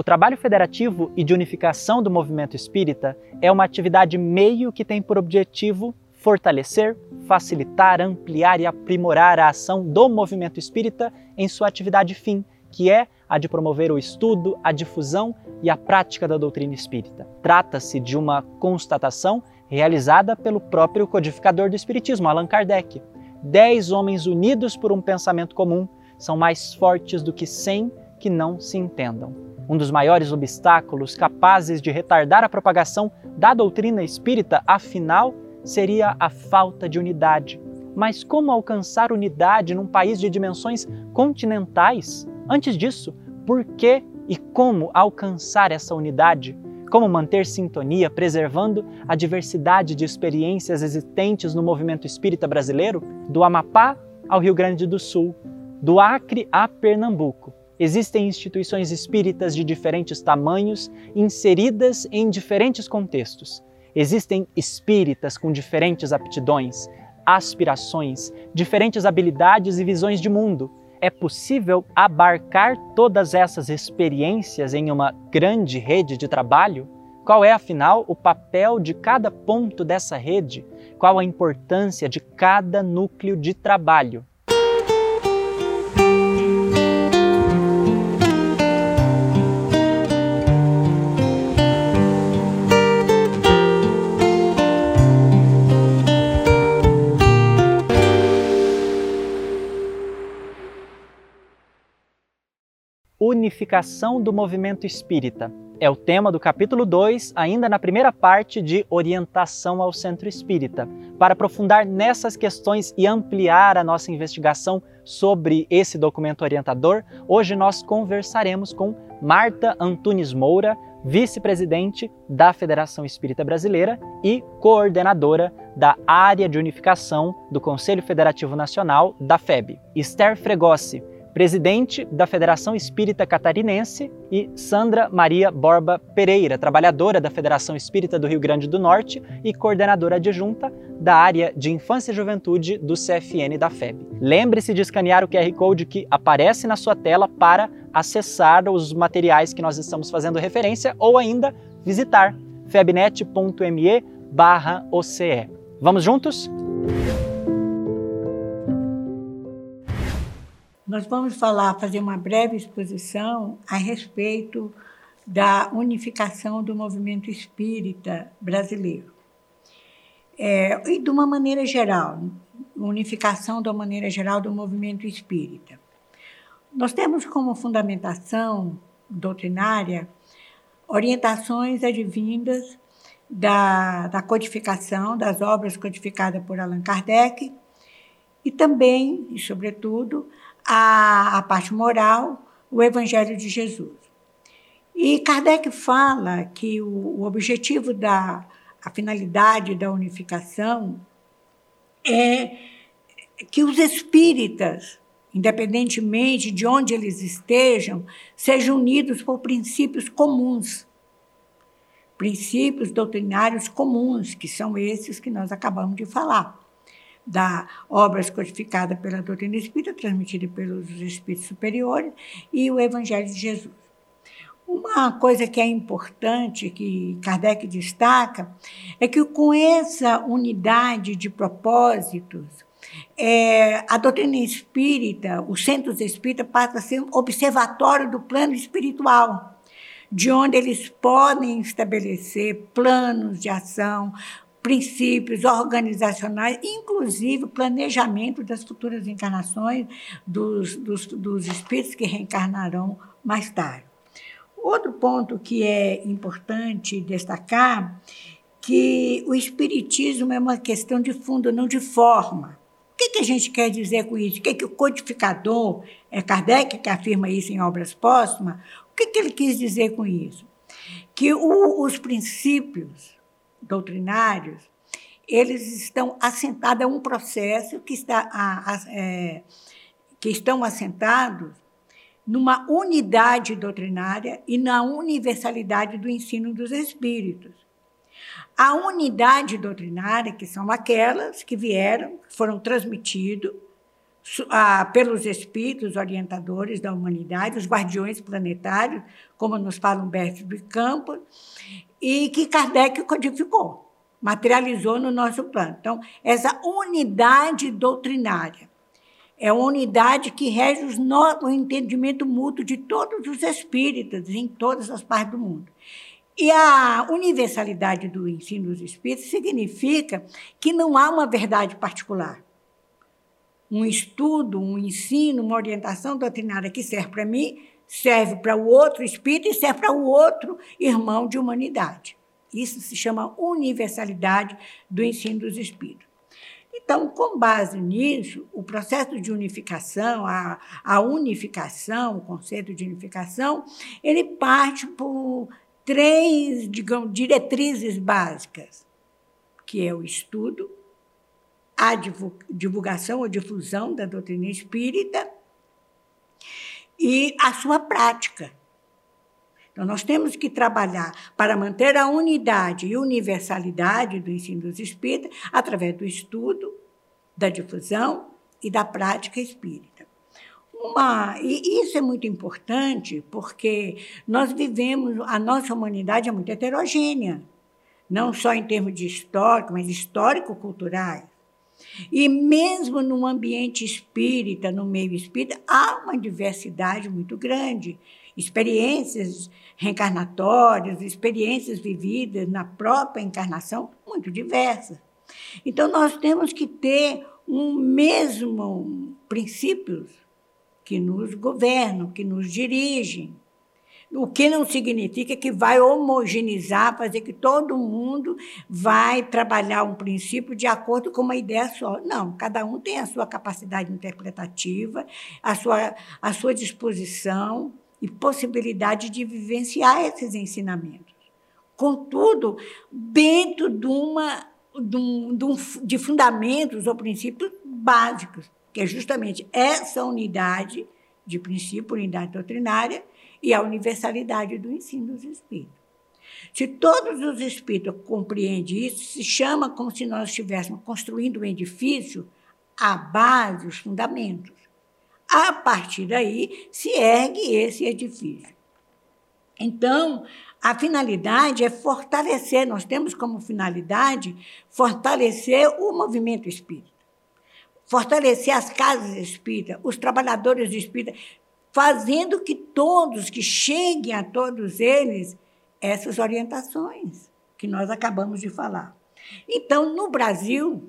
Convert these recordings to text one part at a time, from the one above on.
O trabalho federativo e de unificação do movimento espírita é uma atividade meio que tem por objetivo fortalecer, facilitar, ampliar e aprimorar a ação do movimento espírita em sua atividade fim, que é a de promover o estudo, a difusão e a prática da doutrina espírita. Trata-se de uma constatação realizada pelo próprio codificador do Espiritismo, Allan Kardec. Dez homens unidos por um pensamento comum são mais fortes do que cem que não se entendam. Um dos maiores obstáculos capazes de retardar a propagação da doutrina espírita, afinal, seria a falta de unidade. Mas como alcançar unidade num país de dimensões continentais? Antes disso, por que e como alcançar essa unidade? Como manter sintonia, preservando a diversidade de experiências existentes no movimento espírita brasileiro, do Amapá ao Rio Grande do Sul, do Acre a Pernambuco. Existem instituições espíritas de diferentes tamanhos, inseridas em diferentes contextos. Existem espíritas com diferentes aptidões, aspirações, diferentes habilidades e visões de mundo. É possível abarcar todas essas experiências em uma grande rede de trabalho? Qual é, afinal, o papel de cada ponto dessa rede? Qual a importância de cada núcleo de trabalho? Unificação do movimento espírita. É o tema do capítulo 2, ainda na primeira parte de Orientação ao Centro Espírita. Para aprofundar nessas questões e ampliar a nossa investigação sobre esse documento orientador, hoje nós conversaremos com Marta Antunes Moura, vice-presidente da Federação Espírita Brasileira e coordenadora da área de unificação do Conselho Federativo Nacional da FEB. Esther Fregossi, presidente da Federação Espírita Catarinense, e Sandra Maria Borba Pereira, trabalhadora da Federação Espírita do Rio Grande do Norte e coordenadora adjunta da área de Infância e Juventude do CFN da FEB. Lembre-se de escanear o QR Code que aparece na sua tela para acessar os materiais que nós estamos fazendo referência ou ainda visitar febnet.me/oce. Vamos juntos? Nós vamos falar, fazer uma breve exposição a respeito da unificação do movimento espírita brasileiro. É, e de uma maneira geral, unificação da maneira geral do movimento espírita. Nós temos como fundamentação doutrinária orientações advindas da, da codificação, das obras codificadas por Allan Kardec, e também, e sobretudo, a, a parte moral, o Evangelho de Jesus. E Kardec fala que o, o objetivo da a finalidade da unificação é que os espíritas, independentemente de onde eles estejam, sejam unidos por princípios comuns, princípios doutrinários comuns, que são esses que nós acabamos de falar da obras codificada pela doutrina espírita, transmitida pelos espíritos superiores, e o Evangelho de Jesus. Uma coisa que é importante, que Kardec destaca, é que com essa unidade de propósitos, é, a doutrina espírita, os centros espíritas, passa a ser um observatório do plano espiritual, de onde eles podem estabelecer planos de ação, princípios organizacionais, inclusive planejamento das futuras encarnações dos, dos, dos espíritos que reencarnarão mais tarde. Outro ponto que é importante destacar que o espiritismo é uma questão de fundo, não de forma. O que, que a gente quer dizer com isso? O que, que o codificador, é Kardec que afirma isso em obras póstumas, o que, que ele quis dizer com isso? Que o, os princípios doutrinários, eles estão assentados, é um processo que, está, a, a, é, que estão assentados numa unidade doutrinária e na universalidade do ensino dos espíritos. A unidade doutrinária, que são aquelas que vieram, foram transmitidos pelos espíritos orientadores da humanidade, os guardiões planetários, como nos fala Humberto de Campos, e que Kardec codificou, materializou no nosso plano. Então, essa unidade doutrinária é a unidade que rege o entendimento mútuo de todos os espíritas em todas as partes do mundo. E a universalidade do ensino dos espíritos significa que não há uma verdade particular um estudo, um ensino, uma orientação doutrinária que serve para mim, serve para o outro espírito e serve para o outro irmão de humanidade. Isso se chama universalidade do ensino dos espíritos. Então, com base nisso, o processo de unificação, a, a unificação, o conceito de unificação, ele parte por três, digamos, diretrizes básicas, que é o estudo, a divulgação ou difusão da doutrina espírita e a sua prática. Então, nós temos que trabalhar para manter a unidade e universalidade do ensino dos espíritas através do estudo, da difusão e da prática espírita. Uma, e isso é muito importante porque nós vivemos, a nossa humanidade é muito heterogênea, não só em termos de histórico, mas histórico-culturais. E mesmo no ambiente espírita, no meio espírita, há uma diversidade muito grande. Experiências reencarnatórias, experiências vividas na própria encarnação, muito diversas. Então, nós temos que ter um mesmo princípios que nos governam, que nos dirigem. O que não significa que vai homogeneizar, fazer que todo mundo vai trabalhar um princípio de acordo com uma ideia só. Não, cada um tem a sua capacidade interpretativa, a sua, a sua disposição e possibilidade de vivenciar esses ensinamentos. Contudo, dentro de, uma, de, um, de, fundamentos ou princípios básicos, que é justamente essa unidade de princípio, unidade doutrinária, e a universalidade do ensino dos espíritos. Se todos os espíritos compreendem isso, se chama como se nós estivéssemos construindo um edifício à base, os fundamentos. A partir daí se ergue esse edifício. Então, a finalidade é fortalecer, nós temos como finalidade fortalecer o movimento espírita. Fortalecer as casas espíritas, os trabalhadores espíritas, fazendo que todos, que cheguem a todos eles essas orientações que nós acabamos de falar. Então, no Brasil,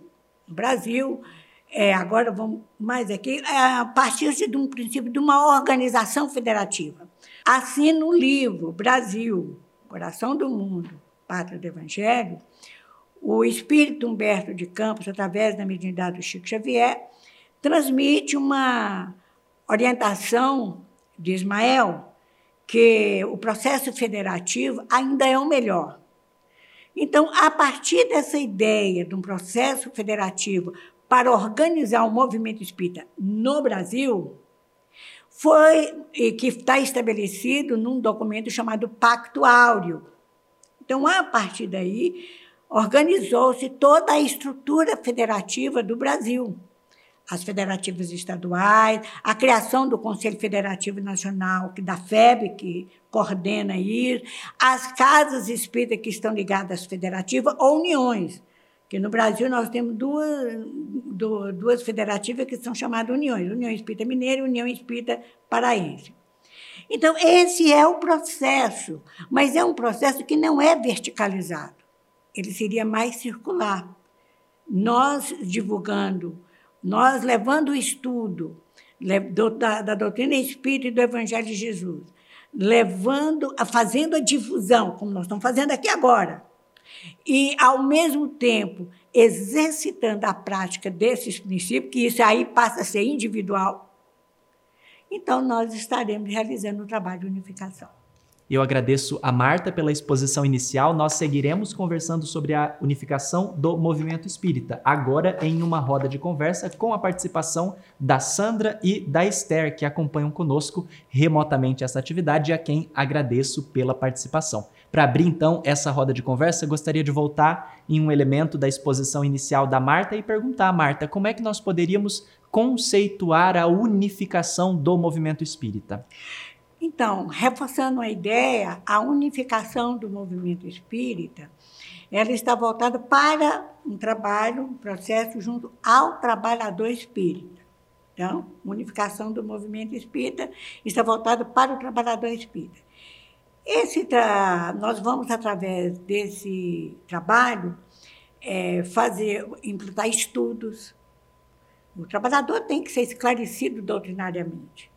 Brasil, é, agora vamos mais aqui, é, a partir de um princípio de uma organização federativa. Assim, no livro Brasil, Coração do Mundo, Pátria do Evangelho, o espírito Humberto de Campos, através da mediunidade do Chico Xavier, transmite uma orientação de Ismael que o processo federativo ainda é o melhor. Então, a partir dessa ideia de um processo federativo para organizar o movimento espírita no Brasil, foi que está estabelecido num documento chamado Pacto Áureo. Então, a partir daí, organizou-se toda a estrutura federativa do Brasil as federativas estaduais, a criação do Conselho Federativo Nacional, da FEB, que coordena isso, as casas espíritas que estão ligadas às federativas ou uniões, que no Brasil nós temos duas, duas federativas que são chamadas uniões, União Espírita Mineira e União Espírita Paraense. Então, esse é o processo, mas é um processo que não é verticalizado, ele seria mais circular. Nós divulgando nós levando o estudo da, da doutrina espírita e do Evangelho de Jesus, levando, fazendo a difusão, como nós estamos fazendo aqui agora, e, ao mesmo tempo, exercitando a prática desses princípios, que isso aí passa a ser individual, então nós estaremos realizando o trabalho de unificação. Eu agradeço a Marta pela exposição inicial. Nós seguiremos conversando sobre a unificação do movimento espírita, agora em uma roda de conversa com a participação da Sandra e da Esther, que acompanham conosco remotamente essa atividade, a quem agradeço pela participação. Para abrir então essa roda de conversa, gostaria de voltar em um elemento da exposição inicial da Marta e perguntar, Marta, como é que nós poderíamos conceituar a unificação do movimento espírita? Então, reforçando a ideia, a unificação do movimento espírita, ela está voltada para um trabalho, um processo junto ao trabalhador espírita. Então, unificação do movimento espírita está voltada para o trabalhador espírita. Esse tra... Nós vamos, através desse trabalho, é, fazer, implantar estudos. O trabalhador tem que ser esclarecido doutrinariamente.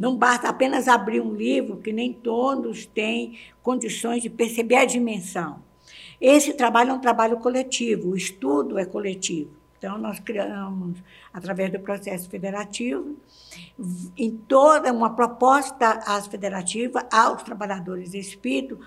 Não basta apenas abrir um livro, que nem todos têm condições de perceber a dimensão. Esse trabalho é um trabalho coletivo, o estudo é coletivo. Então, nós criamos, através do processo federativo, em toda uma proposta às federativas, aos trabalhadores de espírito,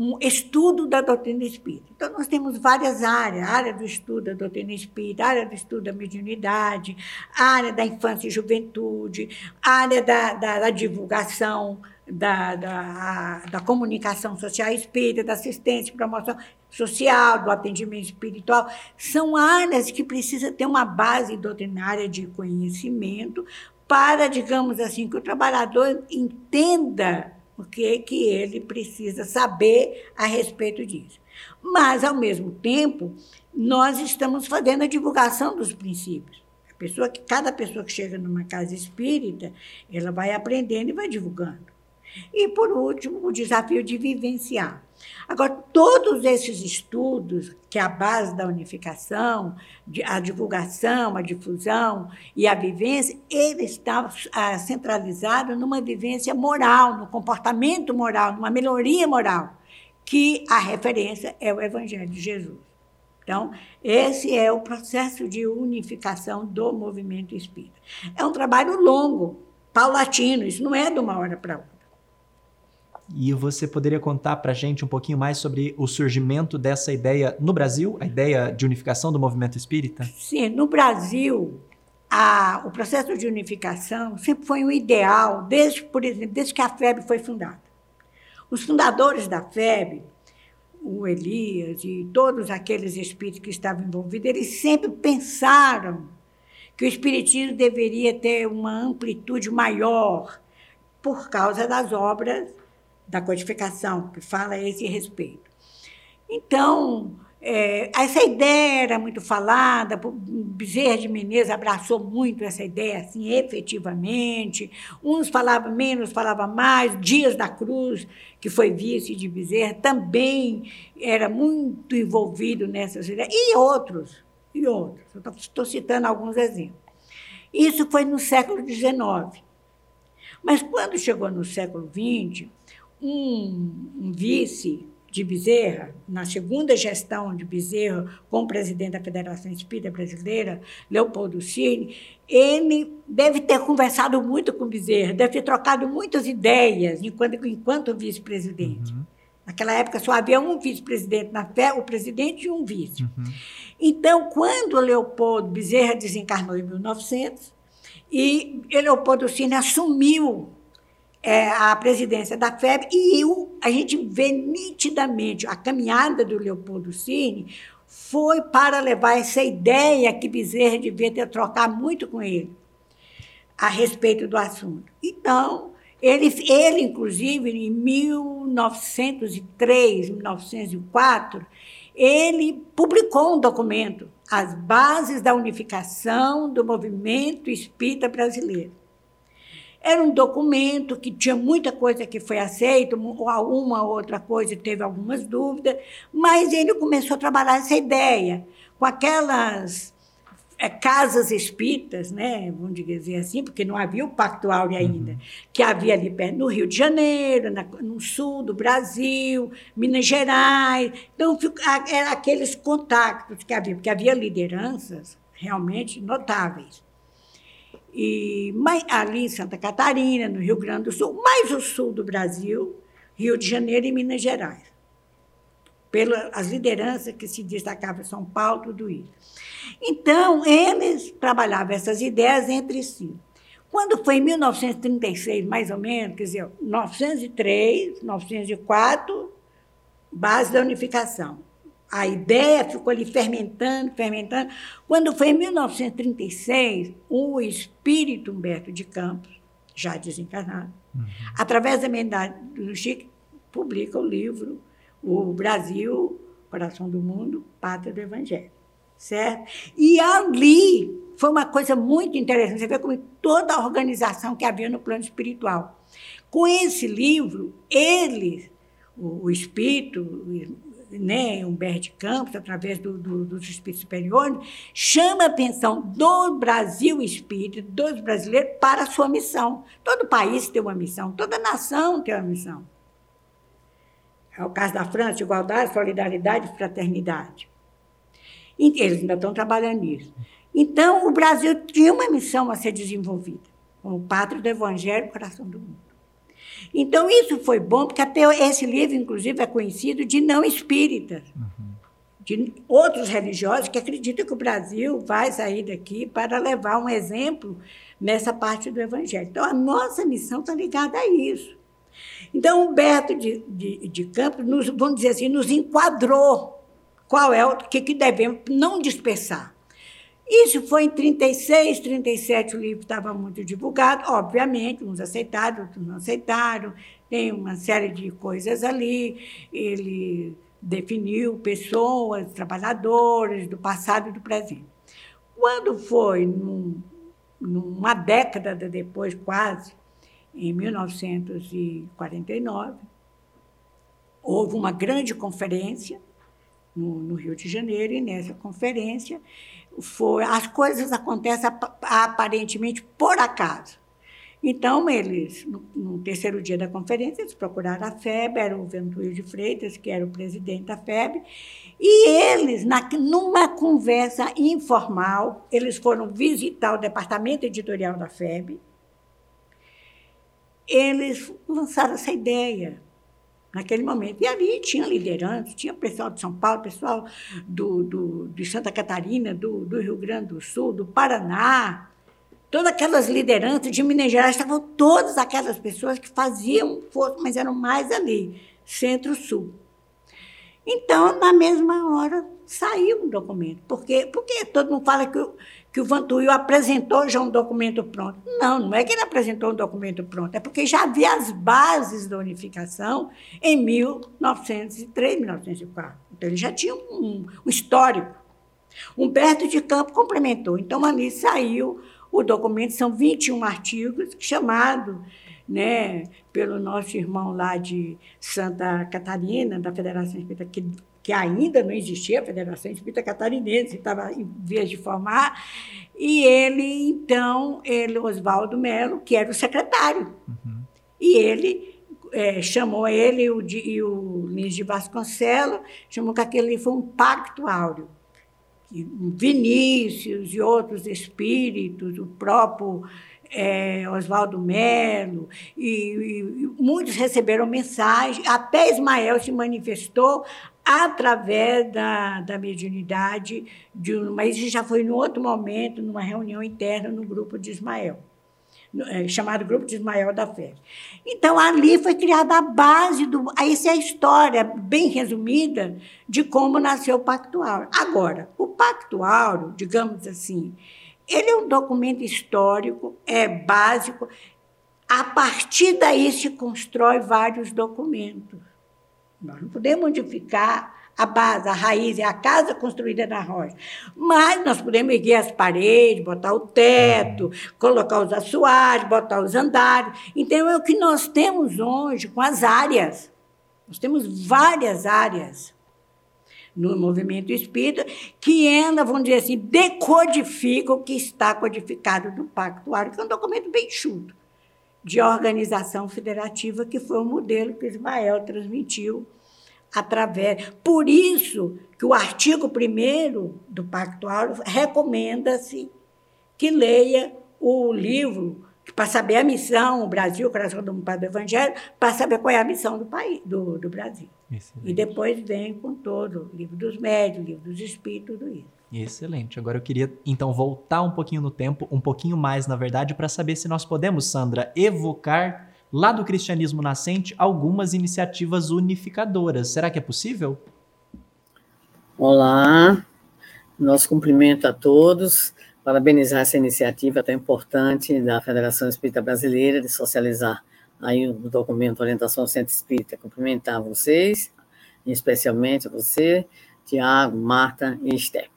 um estudo da doutrina espírita. Então, nós temos várias áreas: área do estudo da doutrina espírita, área do estudo da mediunidade, área da infância e juventude, área da, da, da divulgação, da, da, da, comunicação social espírita, da assistência e promoção social, do atendimento espiritual. São áreas que precisam ter uma base doutrinária de conhecimento para, digamos assim, que o trabalhador entenda o que, é que ele precisa saber a respeito disso. Mas, ao mesmo tempo, nós estamos fazendo a divulgação dos princípios. A pessoa que, cada pessoa que chega numa casa espírita, ela vai aprendendo e vai divulgando. E, por último, o desafio de vivenciar. Agora, todos esses estudos, que é a base da unificação, a divulgação, a difusão e a vivência, ele está ah, centralizado numa vivência moral, no comportamento moral, numa melhoria moral, que a referência é o Evangelho de Jesus. Então, esse é o processo de unificação do movimento espírita. É um trabalho longo, paulatino, isso não é de uma hora para outra. E você poderia contar para a gente um pouquinho mais sobre o surgimento dessa ideia no Brasil, a ideia de unificação do movimento espírita? Sim, no Brasil, a, o processo de unificação sempre foi um ideal, desde, por exemplo, desde que a FEB foi fundada. Os fundadores da FEB, o Elias e todos aqueles espíritos que estavam envolvidos, eles sempre pensaram que o espiritismo deveria ter uma amplitude maior por causa das obras da codificação, que fala a esse respeito. Então, é, essa ideia era muito falada, Bezerra de Menezes abraçou muito essa ideia, assim, efetivamente. Uns falavam menos, falavam mais. Dias da Cruz, que foi vice de Bezerra, também era muito envolvido nessas ideias. E outros, e outros. Estou citando alguns exemplos. Isso foi no século XIX. Mas quando chegou no século XX, um, um vice de Bezerra, na segunda gestão de Bezerra, como presidente da Federação Espírita Brasileira, Leopoldo Cine, ele deve ter conversado muito com Bezerra, deve ter trocado muitas ideias enquanto, enquanto vice-presidente. Uhum. Naquela época só havia um vice-presidente na fé, o presidente e um vice. Uhum. Então, quando Leopoldo Bezerra desencarnou em 1900, e Leopoldo Cine assumiu é, a presidência da FEB e a gente vê nitidamente a caminhada do Leopoldo Cine foi para levar essa ideia que Bezerra devia ter trocado muito com ele a respeito do assunto. Então, ele, ele inclusive, em 1903, 1904, ele publicou um documento, As Bases da Unificação do Movimento Espírita Brasileiro. Era um documento que tinha muita coisa que foi aceita, uma outra coisa teve algumas dúvidas, mas ele começou a trabalhar essa ideia com aquelas é, casas espíritas, né, vamos dizer assim, porque não havia o Pacto Áureo ainda, uhum. que havia ali perto, no Rio de Janeiro, na, no sul do Brasil, Minas Gerais. Então, eram aqueles contatos que havia, porque havia lideranças realmente notáveis e ali em Santa Catarina, no Rio Grande do Sul, mais o sul do Brasil, Rio de Janeiro e Minas Gerais. Pelas lideranças que se destacavam São Paulo, tudo isso. Então, eles trabalhavam essas ideias entre si. Quando foi em 1936, mais ou menos, quer dizer, 903, 904, base da unificação. A ideia ficou ali fermentando, fermentando. Quando foi em 1936, o espírito Humberto de Campos, já desencarnado, uhum. através da emenda do Chico, publica o livro O Brasil, Coração do Mundo, Pátria do Evangelho. Certo? E ali foi uma coisa muito interessante. Você vê como toda a organização que havia no plano espiritual. Com esse livro, ele, o, o espírito, né, Humberto Campos, através do, do, dos espíritos superiores, chama a atenção do Brasil espírita, dos brasileiros, para a sua missão. Todo país tem uma missão, toda nação tem uma missão. É o caso da França, igualdade, solidariedade e fraternidade. Eles ainda estão trabalhando nisso. Então, o Brasil tinha uma missão a ser desenvolvida, como pátria do Evangelho, coração do mundo. Então, isso foi bom, porque até esse livro, inclusive, é conhecido de não espíritas, uhum. de outros religiosos que acreditam que o Brasil vai sair daqui para levar um exemplo nessa parte do Evangelho. Então, a nossa missão está ligada a isso. Então, Humberto de, de, de Campos, nos, vamos dizer assim, nos enquadrou qual é o que, que devemos não dispersar. Isso foi em 36, 37 o livro estava muito divulgado, obviamente, uns aceitaram, outros não aceitaram, tem uma série de coisas ali. Ele definiu pessoas, trabalhadores do passado e do presente. Quando foi num, numa década depois, quase, em 1949, houve uma grande conferência no, no Rio de Janeiro, e nessa conferência foi, as coisas acontecem aparentemente por acaso. Então, eles, no, terceiro dia da conferência, eles procuraram a FEB, era o Ventuílio de Freitas, que era o presidente da FEB, e eles, na, numa conversa informal, eles foram visitar o departamento editorial da FEB, eles lançaram essa ideia naquele momento. E ali tinha liderança, tinha pessoal de São Paulo, pessoal do, do, de Santa Catarina, do, do Rio Grande do Sul, do Paraná, todas aquelas lideranças de Minas Gerais, estavam todas aquelas pessoas que faziam força, mas eram mais ali, centro-sul. Então, na mesma hora, saiu um documento. Porque, porque todo mundo fala que que o Vantuil apresentou já um documento pronto. Não, não é que ele apresentou um documento pronto, é porque já havia as bases da unificação em 1903, 1904. Então, ele já tinha um, um histórico. Humberto de Campos complementou. Então, ali saiu o documento, são 21 artigos, chamado né, pelo nosso irmão lá de Santa Catarina, da Federação Espírita, que que ainda não existia a Federação Espírita Catarinense, estava em vias de formar, e ele, então, ele, Oswaldo Melo, que era o secretário, uhum. e ele é, chamou ele o, e o Lins de Vasconcelos, chamou que aquele foi um pacto áureo. Vinícius e outros espíritos, o próprio é, Oswaldo Melo, e, e, muitos receberam mensagem, até Ismael se manifestou através da, da mediunidade, de, mas isso já foi em outro momento, numa reunião interna no grupo de Ismael, é, chamado Grupo de Ismael da Fé. Então, ali foi criada a base do. Essa é a história, bem resumida, de como nasceu o Pacto Áureo. Agora, o Pacto Áureo, digamos assim, ele é um documento histórico, é básico. A partir daí se constrói vários documentos. Nós não podemos modificar a base, a raiz, é a casa construída na rocha. Mas nós podemos erguer as paredes, botar o teto, colocar os assoalhos, botar os andares. Então, é o que nós temos hoje com as áreas. Nós temos várias áreas no movimento espírita, que ela, vamos dizer assim, decodifica o que está codificado no Pacto Árabe, que é um documento bem chuto de organização federativa, que foi o modelo que Ismael transmitiu através. Por isso que o artigo 1 do Pacto Áureo recomenda-se que leia o livro para saber a missão, o Brasil, o coração do Pai do Evangelho, para saber qual é a missão do país, do, do Brasil. Excelente. E depois vem com todo o livro dos médios, o livro dos espíritos, tudo isso. Excelente. Agora eu queria então voltar um pouquinho no tempo, um pouquinho mais, na verdade, para saber se nós podemos, Sandra, evocar lá do cristianismo nascente algumas iniciativas unificadoras. Será que é possível? Olá, nosso cumprimento a todos, parabenizar essa iniciativa tão importante da Federação Espírita Brasileira de socializar aí o documento Orientação Centro Espírita, cumprimentar vocês, especialmente você, Tiago, Marta e Esther.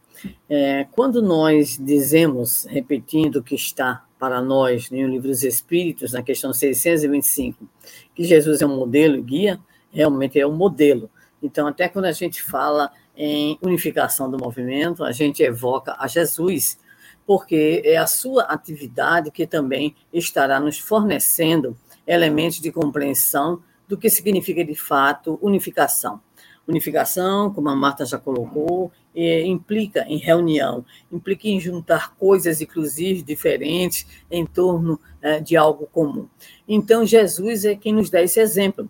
É, quando nós dizemos, repetindo o que está para nós no livro dos Espíritos, na questão 625, que Jesus é um modelo e guia, realmente é um modelo. Então, até quando a gente fala em unificação do movimento, a gente evoca a Jesus, porque é a sua atividade que também estará nos fornecendo elementos de compreensão do que significa de fato unificação. Unificação, como a Marta já colocou, é, implica em reunião, implica em juntar coisas, inclusive diferentes, em torno é, de algo comum. Então, Jesus é quem nos dá esse exemplo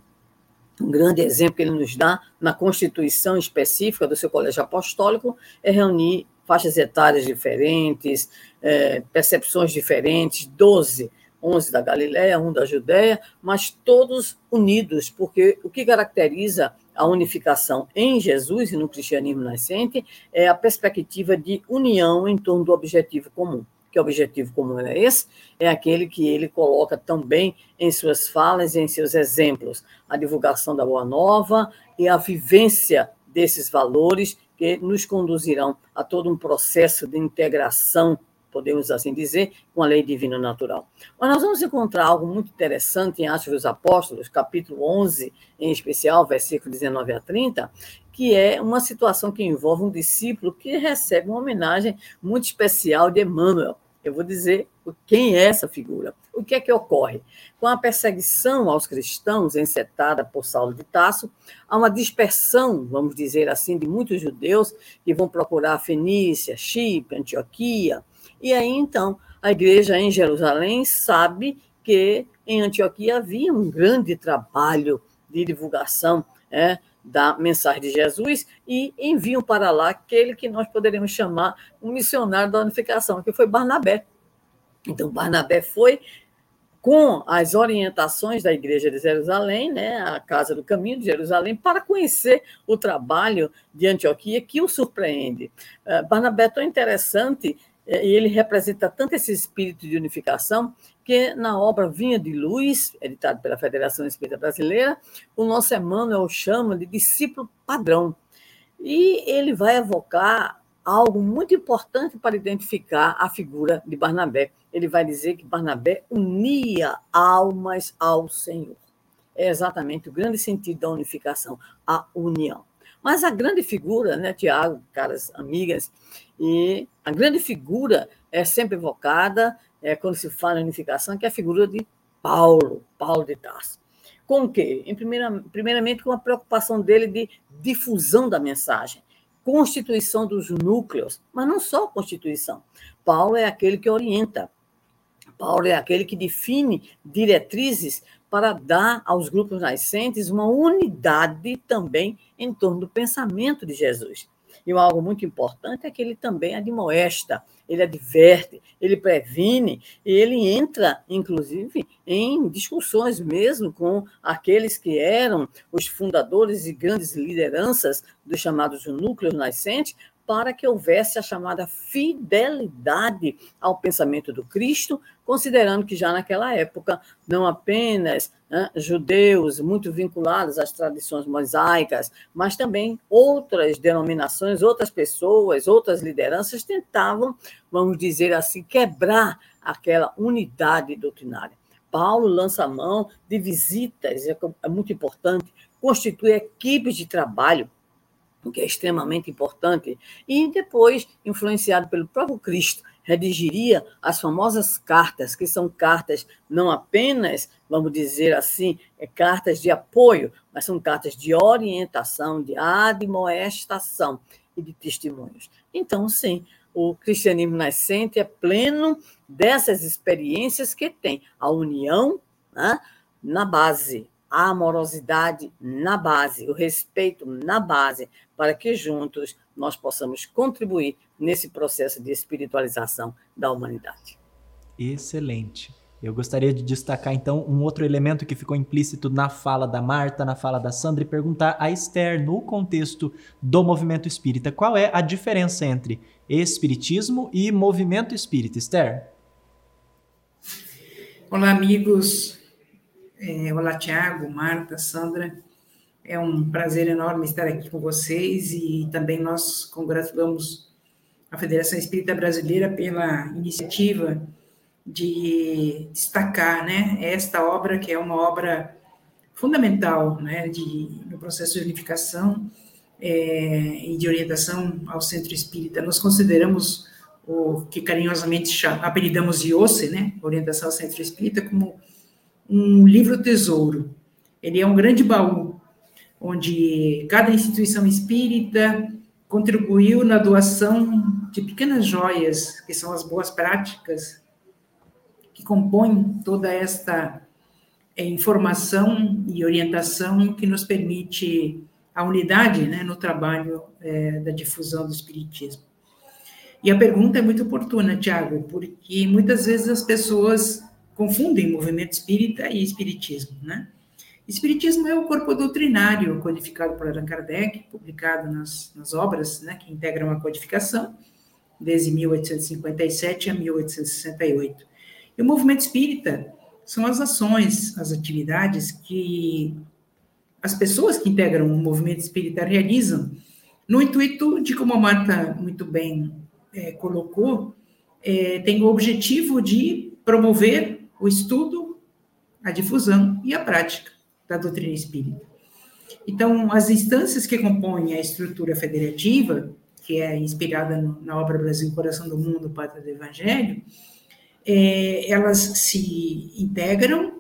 um grande exemplo que ele nos dá na constituição específica do seu colégio apostólico é reunir faixas etárias diferentes, é, percepções diferentes, 12, 11 da Galiléia, um da Judéia, mas todos unidos, porque o que caracteriza a unificação em Jesus e no cristianismo nascente é a perspectiva de união em torno do objetivo comum que objetivo comum é esse? É aquele que ele coloca também em suas falas e em seus exemplos, a divulgação da Boa Nova e a vivência desses valores que nos conduzirão a todo um processo de integração, podemos assim dizer, com a lei divina natural. Mas nós vamos encontrar algo muito interessante em Atos dos Apóstolos, capítulo 11, em especial, versículo 19 a 30, que é uma situação que envolve um discípulo que recebe uma homenagem muito especial de Emmanuel, eu vou dizer quem é essa figura. O que é que ocorre? Com a perseguição aos cristãos encetada por Saulo de Tasso, há uma dispersão, vamos dizer assim, de muitos judeus que vão procurar Fenícia, Chipre, Antioquia. E aí, então, a igreja em Jerusalém sabe que em Antioquia havia um grande trabalho de divulgação é, da mensagem de Jesus e enviam para lá aquele que nós poderíamos chamar um missionário da unificação, que foi Barnabé. Então, Barnabé foi com as orientações da Igreja de Jerusalém, né, a Casa do Caminho de Jerusalém, para conhecer o trabalho de Antioquia que o surpreende. Uh, Barnabé é tão interessante é, e ele representa tanto esse espírito de unificação que na obra Vinha de Luz, editado pela Federação Espírita Brasileira, o nosso Emmanuel chama de discípulo padrão. E ele vai evocar algo muito importante para identificar a figura de Barnabé. Ele vai dizer que Barnabé unia almas ao Senhor. É exatamente o grande sentido da unificação, a união. Mas a grande figura, né, Tiago, caras amigas, e a grande figura é sempre evocada é, quando se fala em unificação, que é a figura de Paulo, Paulo de Tarso. Com o quê? Em primeira, primeiramente, com a preocupação dele de difusão da mensagem, constituição dos núcleos, mas não só constituição. Paulo é aquele que orienta, Paulo é aquele que define diretrizes para dar aos grupos nascentes uma unidade também em torno do pensamento de Jesus. E algo muito importante é que ele também admoesta, ele adverte, ele previne, e ele entra, inclusive, em discussões mesmo com aqueles que eram os fundadores e grandes lideranças dos chamados núcleos nascentes, para que houvesse a chamada fidelidade ao pensamento do Cristo, considerando que já naquela época não apenas né, judeus muito vinculados às tradições mosaicas, mas também outras denominações, outras pessoas, outras lideranças tentavam, vamos dizer assim, quebrar aquela unidade doutrinária. Paulo lança a mão de visitas, é muito importante, constitui equipes de trabalho o que é extremamente importante, e depois, influenciado pelo próprio Cristo, redigiria as famosas cartas, que são cartas não apenas, vamos dizer assim, é cartas de apoio, mas são cartas de orientação, de admoestação e de testemunhos. Então, sim, o cristianismo nascente é pleno dessas experiências que tem a união né, na base, a amorosidade na base, o respeito na base, para que juntos nós possamos contribuir nesse processo de espiritualização da humanidade. Excelente. Eu gostaria de destacar então um outro elemento que ficou implícito na fala da Marta, na fala da Sandra, e perguntar a Esther, no contexto do movimento espírita, qual é a diferença entre espiritismo e movimento espírita? Esther? Olá, amigos. É, olá, Tiago, Marta, Sandra. É um prazer enorme estar aqui com vocês e também nós congratulamos a Federação Espírita Brasileira pela iniciativa de destacar né, esta obra, que é uma obra fundamental né, de, no processo de unificação é, e de orientação ao centro espírita. Nós consideramos o que carinhosamente apelidamos IOCE, né, Orientação ao Centro Espírita, como um livro tesouro. Ele é um grande baú, onde cada instituição espírita contribuiu na doação de pequenas joias, que são as boas práticas, que compõem toda esta é, informação e orientação que nos permite a unidade né, no trabalho é, da difusão do Espiritismo. E a pergunta é muito oportuna, Tiago, porque muitas vezes as pessoas confundem movimento espírita e espiritismo, né? Espiritismo é o corpo doutrinário codificado por Allan Kardec, publicado nas, nas obras né, que integram a codificação, desde 1857 a 1868. E o movimento espírita são as ações, as atividades que as pessoas que integram o movimento espírita realizam, no intuito de, como a Marta muito bem é, colocou, é, tem o objetivo de promover o estudo, a difusão e a prática da doutrina espírita. Então, as instâncias que compõem a estrutura federativa, que é inspirada na obra Brasil, Coração do Mundo, Pátria do Evangelho, é, elas se integram,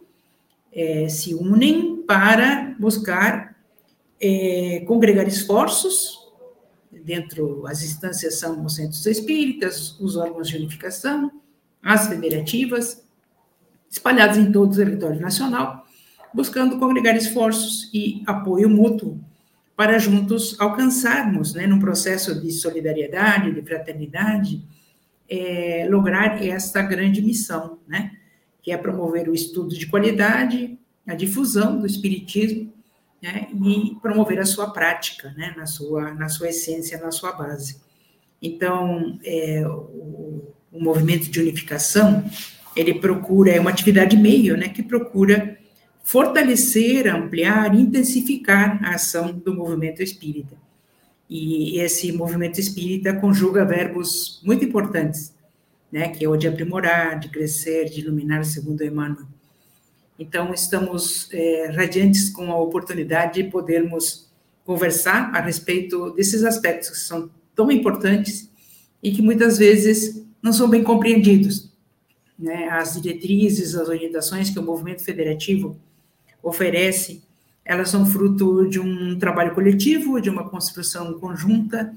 é, se unem para buscar é, congregar esforços dentro, as instâncias são os centros espíritas, os órgãos de unificação, as federativas, espalhados em todo o território nacional, buscando congregar esforços e apoio mútuo para juntos alcançarmos, né, num processo de solidariedade, de fraternidade, é, lograr esta grande missão, né, que é promover o estudo de qualidade, a difusão do espiritismo né, e promover a sua prática, né, na, sua, na sua essência, na sua base. Então, é, o, o, movimento de unificação, ele procura, é uma atividade meio, né, que procura fortalecer, ampliar, intensificar a ação do movimento espírita. E esse movimento espírita conjuga verbos muito importantes, né, que é o de aprimorar, de crescer, de iluminar, segundo Emmanuel. Então, estamos é, radiantes com a oportunidade de podermos conversar a respeito desses aspectos que são tão importantes e que muitas vezes não são bem compreendidos. Né? As diretrizes, as orientações que o movimento federativo oferece, elas são fruto de um trabalho coletivo, de uma construção conjunta,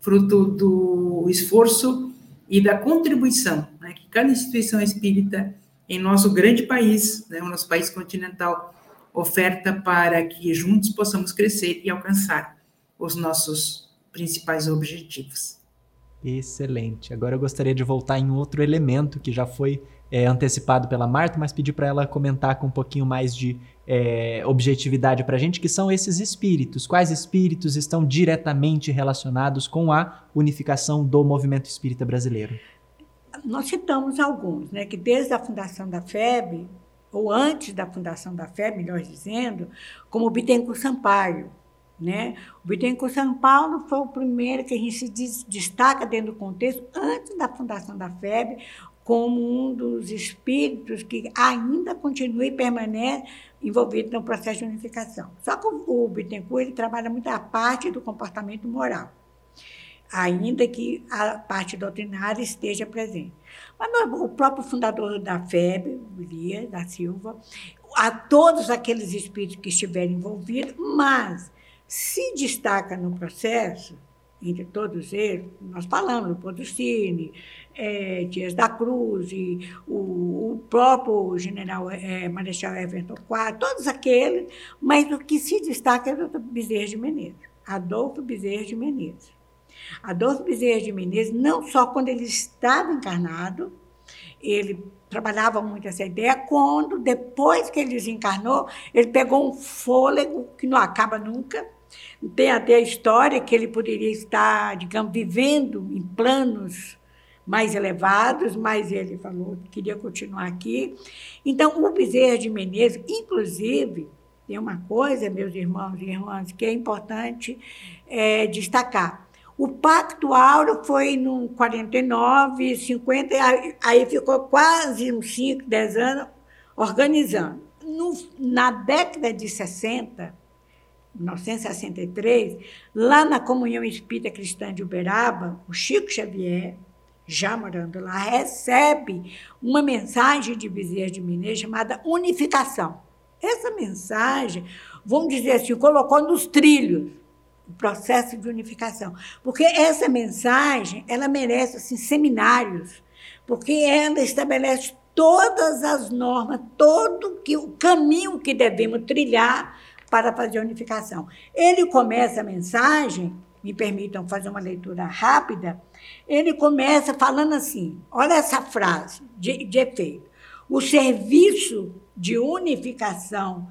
fruto do esforço e da contribuição né, que cada instituição espírita em nosso grande país, né, o nosso país continental, oferta para que juntos possamos crescer e alcançar os nossos principais objetivos. Excelente. Agora eu gostaria de voltar em outro elemento que já foi é, antecipado pela Marta, mas pedir para ela comentar com um pouquinho mais de é, objetividade para a gente, que são esses espíritos. Quais espíritos estão diretamente relacionados com a unificação do movimento espírita brasileiro? nós citamos alguns, né, que desde a fundação da FEB, ou antes da fundação da FEB, melhor dizendo, como o Bittencourt Sampaio. Né? O Bittencourt São Paulo foi o primeiro que a gente destaca dentro do contexto, antes da fundação da FEB, como um dos espíritos que ainda continua e permanece envolvido no processo de unificação. Só que o Bittencourt ele trabalha muito a parte do comportamento moral ainda que a parte doutrinária esteja presente. Mas o próprio fundador da FEB, Lia da Silva, a todos aqueles espíritos que estiverem envolvidos, mas se destaca no processo, entre todos eles, nós falamos, do Cine, é, Dias da Cruz, e o, o próprio general é, Marechal Everton IV, todos aqueles, mas o que se destaca é o Bezerra de Menezes, Adolfo Bezerra de Menezes. Adolfo Bezerra de Menezes, não só quando ele estava encarnado, ele trabalhava muito essa ideia, quando, depois que ele desencarnou, ele pegou um fôlego que não acaba nunca. Tem até a história que ele poderia estar, digamos, vivendo em planos mais elevados, mas ele falou que queria continuar aqui. Então, o Bezerra de Menezes, inclusive, tem uma coisa, meus irmãos e irmãs, que é importante é, destacar. O Pacto Áureo foi no 49, 50, aí ficou quase uns 5, 10 anos organizando. No, na década de 60, 1963, lá na Comunhão Espírita Cristã de Uberaba, o Chico Xavier, já morando lá, recebe uma mensagem de Bezerra de Mineiro chamada unificação. Essa mensagem, vamos dizer assim, colocou nos trilhos o processo de unificação. Porque essa mensagem, ela merece assim, seminários, porque ela estabelece todas as normas, todo que, o caminho que devemos trilhar para fazer a unificação. Ele começa a mensagem, me permitam fazer uma leitura rápida, ele começa falando assim: olha essa frase de, de efeito. O serviço de unificação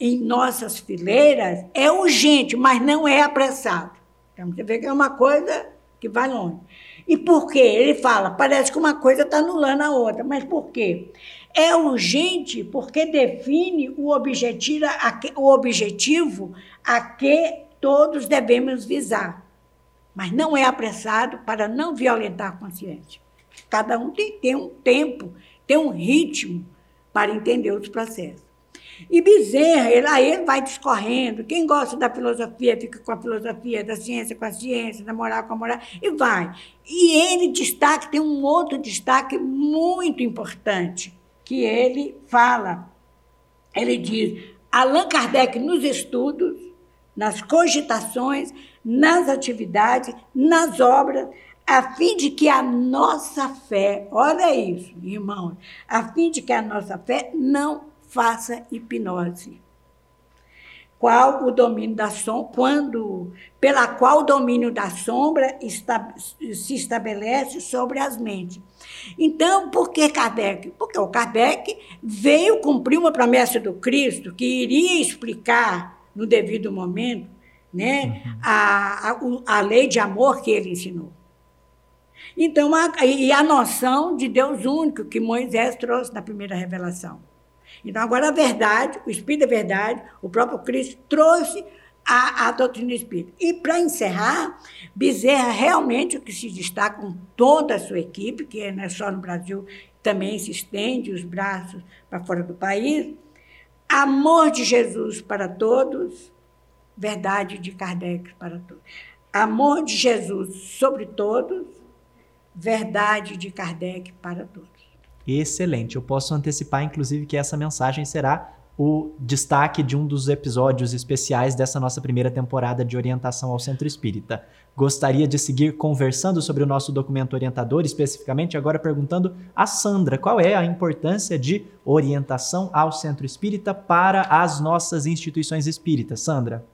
em nossas fileiras é urgente, mas não é apressado. Então, você vê que é uma coisa que vai longe. E por quê? Ele fala, parece que uma coisa está anulando a outra. Mas por quê? É urgente porque define o objetivo, o objetivo a que todos devemos visar. Mas não é apressado para não violentar a consciência. Cada um tem, tem um tempo, tem um ritmo para entender os processos. E Bezerra, ele, aí ele vai discorrendo. Quem gosta da filosofia fica com a filosofia, da ciência com a ciência, da moral com a moral, e vai. E ele destaca, tem um outro destaque muito importante, que ele fala. Ele diz: Allan Kardec nos estudos, nas cogitações, nas atividades, nas obras, a fim de que a nossa fé, olha isso, irmão, a fim de que a nossa fé não faça hipnose. Qual o domínio da sombra, quando, pela qual o domínio da sombra está, se estabelece sobre as mentes. Então, por que Kardec? Porque o Kardec veio cumprir uma promessa do Cristo que iria explicar no devido momento né, uhum. a, a, a lei de amor que ele ensinou. Então, a, e a noção de Deus único que Moisés trouxe na primeira revelação. Então, agora a verdade, o Espírito da verdade, o próprio Cristo trouxe a, a doutrina espírita. E, para encerrar, Bezerra realmente o que se destaca com toda a sua equipe, que não é só no Brasil, também se estende os braços para fora do país, amor de Jesus para todos, verdade de Kardec para todos. Amor de Jesus sobre todos, verdade de Kardec para todos excelente. Eu posso antecipar, inclusive, que essa mensagem será o destaque de um dos episódios especiais dessa nossa primeira temporada de orientação ao Centro Espírita. Gostaria de seguir conversando sobre o nosso documento orientador, especificamente agora perguntando a Sandra qual é a importância de orientação ao Centro Espírita para as nossas instituições espíritas. Sandra.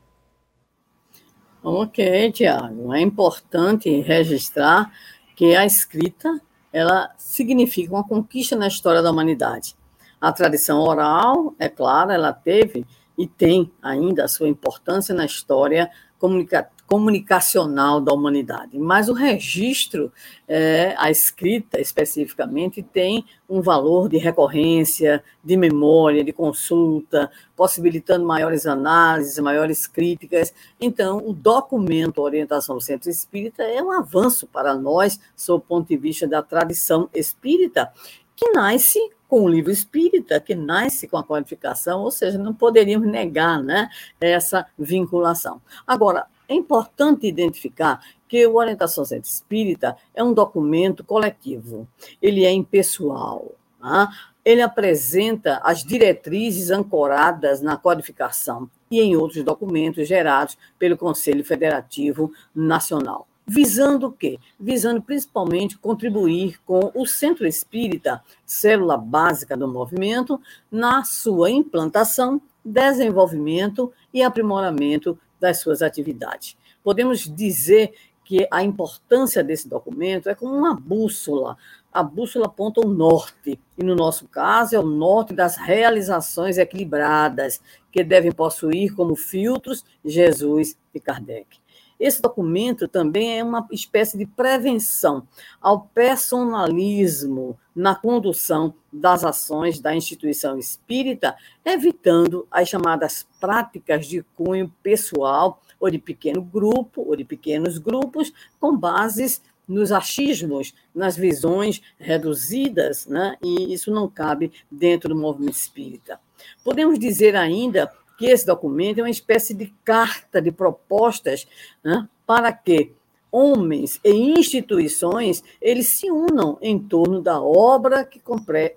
Ok, Tiago. É importante registrar que a escrita ela significa uma conquista na história da humanidade. A tradição oral, é claro, ela teve e tem ainda a sua importância na história comunica comunicacional da humanidade. Mas o registro, é, a escrita especificamente, tem um valor de recorrência, de memória, de consulta, possibilitando maiores análises, maiores críticas. Então, o documento Orientação do Centro Espírita é um avanço para nós, sob o ponto de vista da tradição espírita, que nasce com o livro espírita, que nasce com a qualificação, ou seja, não poderíamos negar né, essa vinculação. Agora, é importante identificar que o Orientação Centro Espírita é um documento coletivo, ele é impessoal. Tá? Ele apresenta as diretrizes ancoradas na codificação e em outros documentos gerados pelo Conselho Federativo Nacional. Visando o quê? Visando principalmente contribuir com o Centro Espírita, célula básica do movimento, na sua implantação, desenvolvimento e aprimoramento das suas atividades. Podemos dizer que a importância desse documento é como uma bússola. A bússola aponta o norte, e no nosso caso é o norte das realizações equilibradas, que devem possuir como filtros Jesus e Kardec. Esse documento também é uma espécie de prevenção ao personalismo na condução das ações da instituição espírita, evitando as chamadas práticas de cunho pessoal ou de pequeno grupo, ou de pequenos grupos, com bases nos achismos, nas visões reduzidas, né? e isso não cabe dentro do movimento espírita. Podemos dizer ainda que esse documento é uma espécie de carta de propostas né, para que homens e instituições eles se unam em torno da obra que,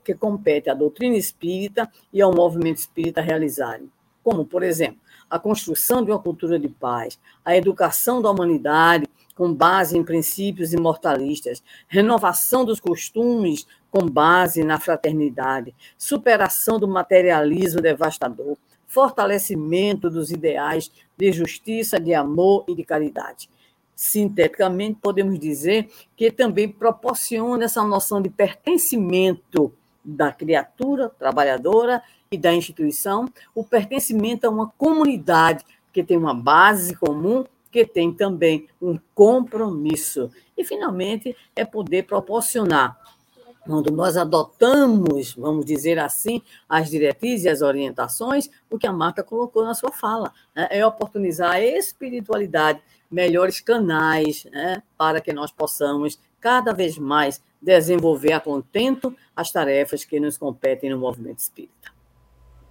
que compete à doutrina espírita e ao movimento espírita realizarem, como, por exemplo, a construção de uma cultura de paz, a educação da humanidade com base em princípios imortalistas, renovação dos costumes com base na fraternidade, superação do materialismo devastador, fortalecimento dos ideais de justiça, de amor e de caridade. Sinteticamente, podemos dizer que também proporciona essa noção de pertencimento da criatura trabalhadora e da instituição, o pertencimento a uma comunidade que tem uma base comum, que tem também um compromisso. E, finalmente, é poder proporcionar quando nós adotamos, vamos dizer assim, as diretrizes e as orientações, o que a Marta colocou na sua fala, né? é oportunizar a espiritualidade, melhores canais, né? para que nós possamos cada vez mais desenvolver a contento as tarefas que nos competem no movimento espírita.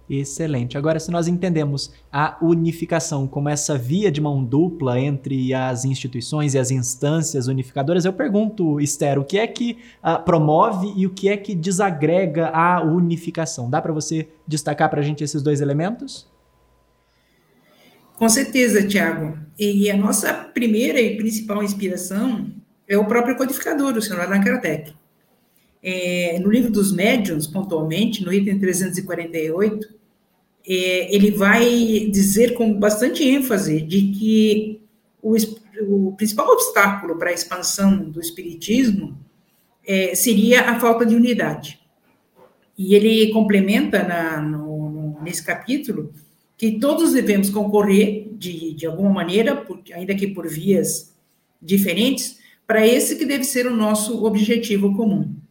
Excelente. Agora, se nós entendemos a unificação como essa via de mão dupla entre as instituições e as instâncias unificadoras, eu pergunto, Esther, o que é que uh, promove e o que é que desagrega a unificação? Dá para você destacar para a gente esses dois elementos? Com certeza, Tiago. E a nossa primeira e principal inspiração é o próprio codificador, o senhor Allan Kardec é, no livro dos médiuns, pontualmente, no item 348, é, ele vai dizer com bastante ênfase de que o, o principal obstáculo para a expansão do espiritismo é, seria a falta de unidade. E ele complementa na, no, nesse capítulo que todos devemos concorrer de, de alguma maneira, por, ainda que por vias diferentes, para esse que deve ser o nosso objetivo comum.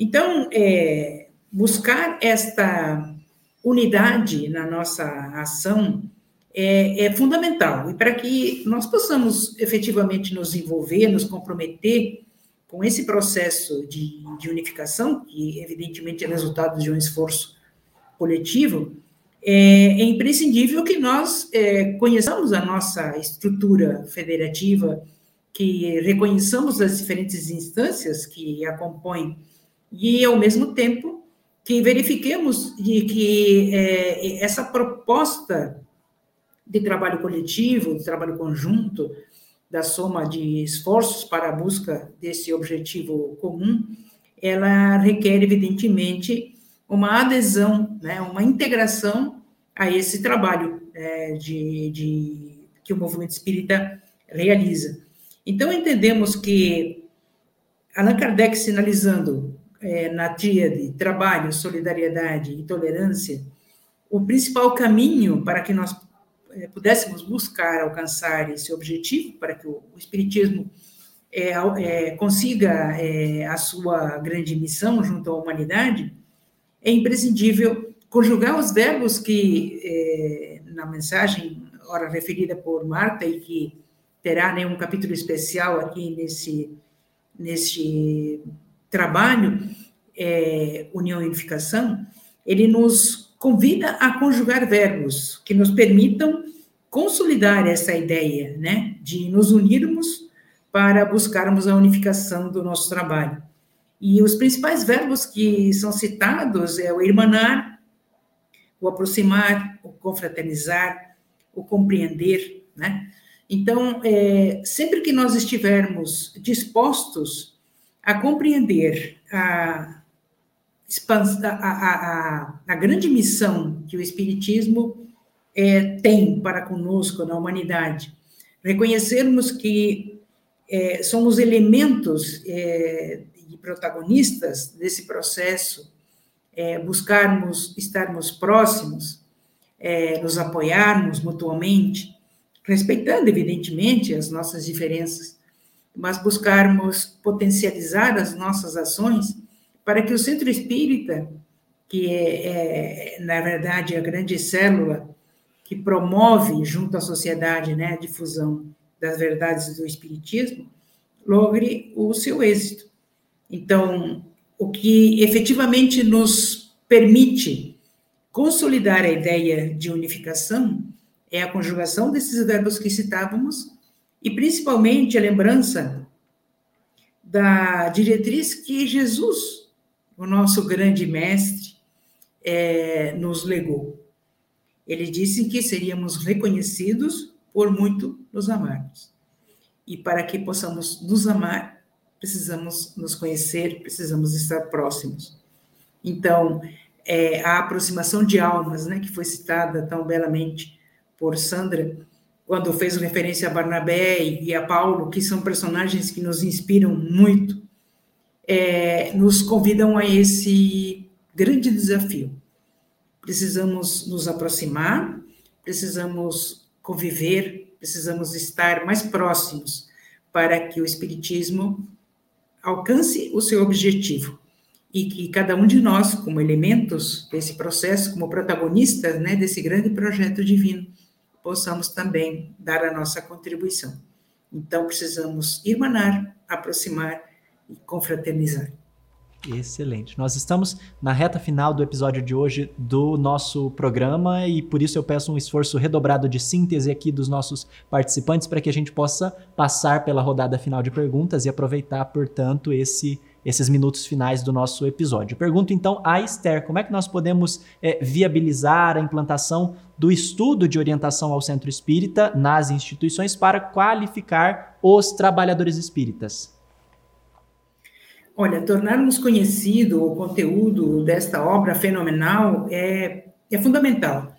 Então, é, buscar esta unidade na nossa ação é, é fundamental. E para que nós possamos efetivamente nos envolver, nos comprometer com esse processo de, de unificação, que evidentemente é resultado de um esforço coletivo, é, é imprescindível que nós é, conheçamos a nossa estrutura federativa, que reconheçamos as diferentes instâncias que a compõem e, ao mesmo tempo, que verifiquemos de que é, essa proposta de trabalho coletivo, de trabalho conjunto, da soma de esforços para a busca desse objetivo comum, ela requer, evidentemente, uma adesão, né, uma integração a esse trabalho é, de, de, que o movimento espírita realiza. Então, entendemos que Allan Kardec sinalizando é, na tríade trabalho, solidariedade e tolerância, o principal caminho para que nós é, pudéssemos buscar alcançar esse objetivo, para que o, o Espiritismo é, é, consiga é, a sua grande missão junto à humanidade, é imprescindível conjugar os verbos que, é, na mensagem, ora referida por Marta, e que terá né, um capítulo especial aqui nesse, nesse trabalho, é, União e Unificação, ele nos convida a conjugar verbos que nos permitam consolidar essa ideia, né, de nos unirmos para buscarmos a unificação do nosso trabalho. E os principais verbos que são citados é o irmanar, o aproximar, o confraternizar, o compreender, né? Então, é, sempre que nós estivermos dispostos a compreender a, a, a, a grande missão que o Espiritismo é, tem para conosco na humanidade, reconhecermos que é, somos elementos é, e protagonistas desse processo, é, buscarmos estarmos próximos, é, nos apoiarmos mutuamente, respeitando, evidentemente, as nossas diferenças, mas buscarmos potencializar as nossas ações para que o centro espírita, que é, é na verdade, a grande célula que promove junto à sociedade né, a difusão das verdades do espiritismo, logre o seu êxito. Então, o que efetivamente nos permite consolidar a ideia de unificação é a conjugação desses verbos que citávamos e principalmente a lembrança da diretriz que Jesus, o nosso grande mestre, é, nos legou. Ele disse que seríamos reconhecidos por muito nos amarmos. E para que possamos nos amar, precisamos nos conhecer, precisamos estar próximos. Então, é, a aproximação de almas, né, que foi citada tão belamente por Sandra, quando fez referência a Barnabé e a Paulo, que são personagens que nos inspiram muito, é, nos convidam a esse grande desafio. Precisamos nos aproximar, precisamos conviver, precisamos estar mais próximos para que o Espiritismo alcance o seu objetivo e que cada um de nós, como elementos desse processo, como protagonistas né, desse grande projeto divino, possamos também dar a nossa contribuição. Então, precisamos irmanar, aproximar e confraternizar. Excelente. Nós estamos na reta final do episódio de hoje do nosso programa e por isso eu peço um esforço redobrado de síntese aqui dos nossos participantes para que a gente possa passar pela rodada final de perguntas e aproveitar, portanto, esse esses minutos finais do nosso episódio. Pergunto então a Esther, como é que nós podemos é, viabilizar a implantação do estudo de orientação ao centro espírita nas instituições para qualificar os trabalhadores espíritas? Olha, tornarmos conhecido o conteúdo desta obra fenomenal é, é fundamental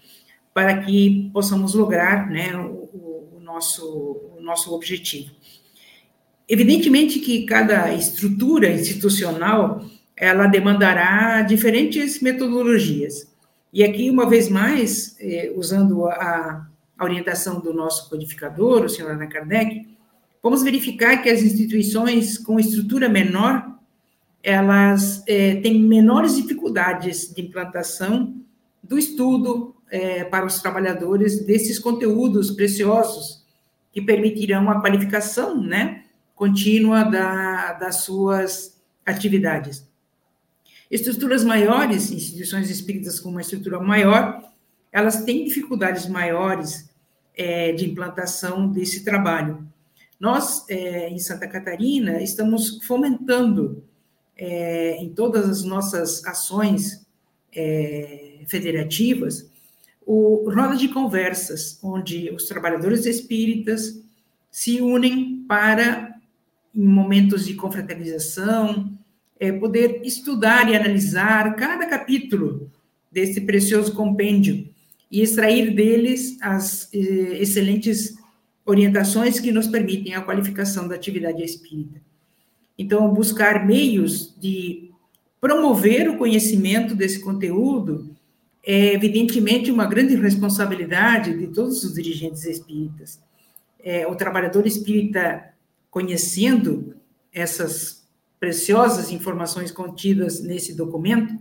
para que possamos lograr né, o, o, nosso, o nosso objetivo. Evidentemente que cada estrutura institucional ela demandará diferentes metodologias. E aqui, uma vez mais, eh, usando a, a, orientação do nosso codificador, o senhor Ana Kardec, vamos verificar que as instituições com estrutura menor, elas eh, têm menores dificuldades de implantação do estudo eh, para os trabalhadores desses conteúdos preciosos que permitirão a qualificação, né, contínua da, das suas atividades. Estruturas maiores, instituições espíritas com uma estrutura maior, elas têm dificuldades maiores é, de implantação desse trabalho. Nós, é, em Santa Catarina, estamos fomentando é, em todas as nossas ações é, federativas o roda de conversas, onde os trabalhadores espíritas se unem para em momentos de confraternização, é, poder estudar e analisar cada capítulo desse precioso compêndio e extrair deles as eh, excelentes orientações que nos permitem a qualificação da atividade espírita. Então, buscar meios de promover o conhecimento desse conteúdo é, evidentemente, uma grande responsabilidade de todos os dirigentes espíritas. É, o trabalhador espírita conhecendo essas preciosas informações contidas nesse documento,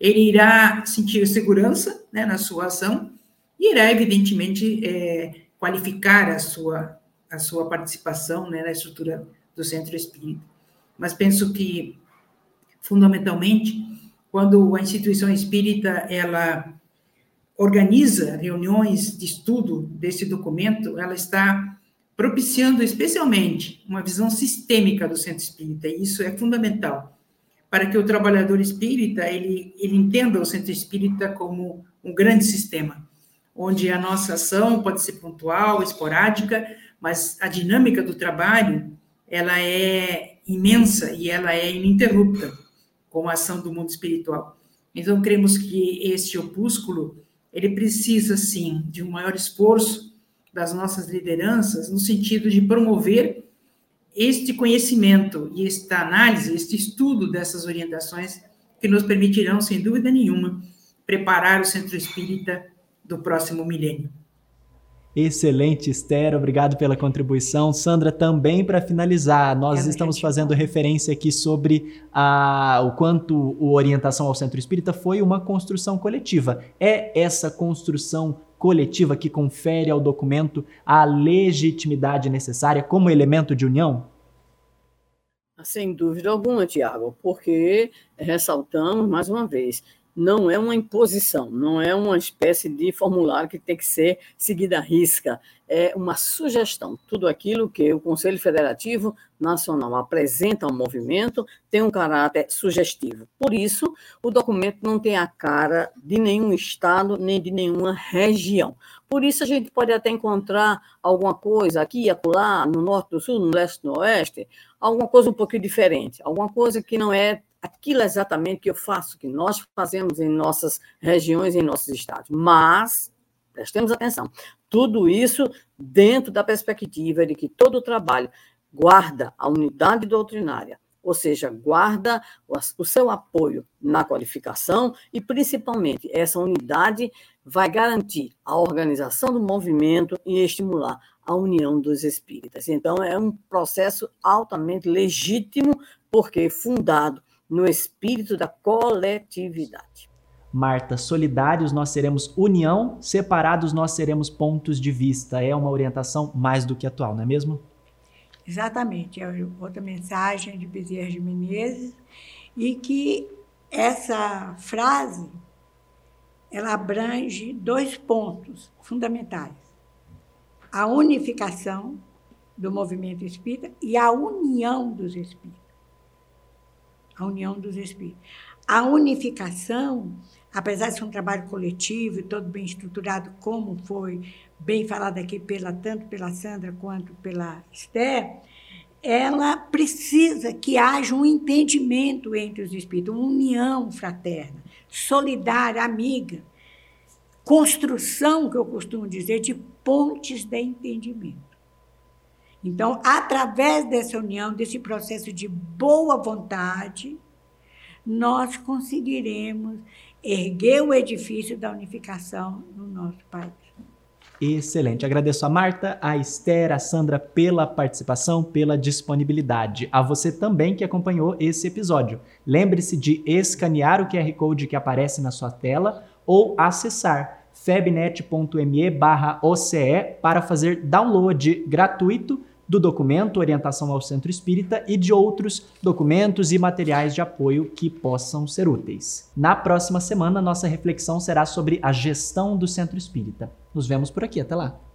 ele irá sentir segurança né, na sua ação e irá, evidentemente, é, qualificar a sua, a sua participação né, na estrutura do centro espírita. Mas penso que, fundamentalmente, quando a instituição espírita ela organiza reuniões de estudo desse documento, ela está propiciando especialmente uma visão sistêmica do centro espírita, e isso é fundamental para que o trabalhador espírita ele, ele entenda o centro espírita como um grande sistema, onde a nossa ação pode ser pontual, esporádica, mas a dinâmica do trabalho ela é imensa e ela é ininterrupta com a ação do mundo espiritual. Então, cremos que este opúsculo ele precisa, sim, de um maior esforço das nossas lideranças, no sentido de promover este conhecimento e esta análise, este estudo dessas orientações que nos permitirão, sem dúvida nenhuma, preparar o centro espírita do próximo milênio. Excelente, Esther, obrigado pela contribuição. Sandra, também para finalizar, nós estamos fazendo referência aqui sobre a, o quanto a orientação ao centro espírita foi uma construção coletiva. É essa construção coletiva que confere ao documento a legitimidade necessária como elemento de união? Sem dúvida alguma, Tiago, porque ressaltamos mais uma vez, não é uma imposição, não é uma espécie de formulário que tem que ser seguida à risca, é uma sugestão. Tudo aquilo que o Conselho Federativo Nacional apresenta ao movimento tem um caráter sugestivo. Por isso, o documento não tem a cara de nenhum estado nem de nenhuma região. Por isso, a gente pode até encontrar alguma coisa aqui acolá, no norte, do sul, no leste, no oeste, alguma coisa um pouquinho diferente, alguma coisa que não é aquilo exatamente que eu faço, que nós fazemos em nossas regiões, em nossos estados. Mas, prestemos atenção, tudo isso dentro da perspectiva de que todo o trabalho guarda a unidade doutrinária, ou seja, guarda o seu apoio na qualificação e, principalmente, essa unidade vai garantir a organização do movimento e estimular a união dos espíritas. Então, é um processo altamente legítimo, porque fundado no espírito da coletividade. Marta, solidários nós seremos união, separados nós seremos pontos de vista. É uma orientação mais do que atual, não é mesmo? Exatamente. É outra mensagem de Bezerra de Menezes e que essa frase ela abrange dois pontos fundamentais: a unificação do movimento espírita e a união dos espíritos a união dos espíritos. A unificação, apesar de ser um trabalho coletivo e todo bem estruturado, como foi bem falado aqui pela, tanto pela Sandra quanto pela Esther, ela precisa que haja um entendimento entre os espíritos, uma união fraterna, solidária, amiga, construção, que eu costumo dizer, de pontes de entendimento. Então, através dessa união, desse processo de boa vontade, nós conseguiremos erguer o edifício da unificação no nosso país. Excelente. Agradeço a Marta, a Esther, a Sandra pela participação, pela disponibilidade. A você também que acompanhou esse episódio. Lembre-se de escanear o QR Code que aparece na sua tela ou acessar febnet.me/oce para fazer download gratuito do documento Orientação ao Centro Espírita e de outros documentos e materiais de apoio que possam ser úteis. Na próxima semana, nossa reflexão será sobre a gestão do Centro Espírita. Nos vemos por aqui, até lá!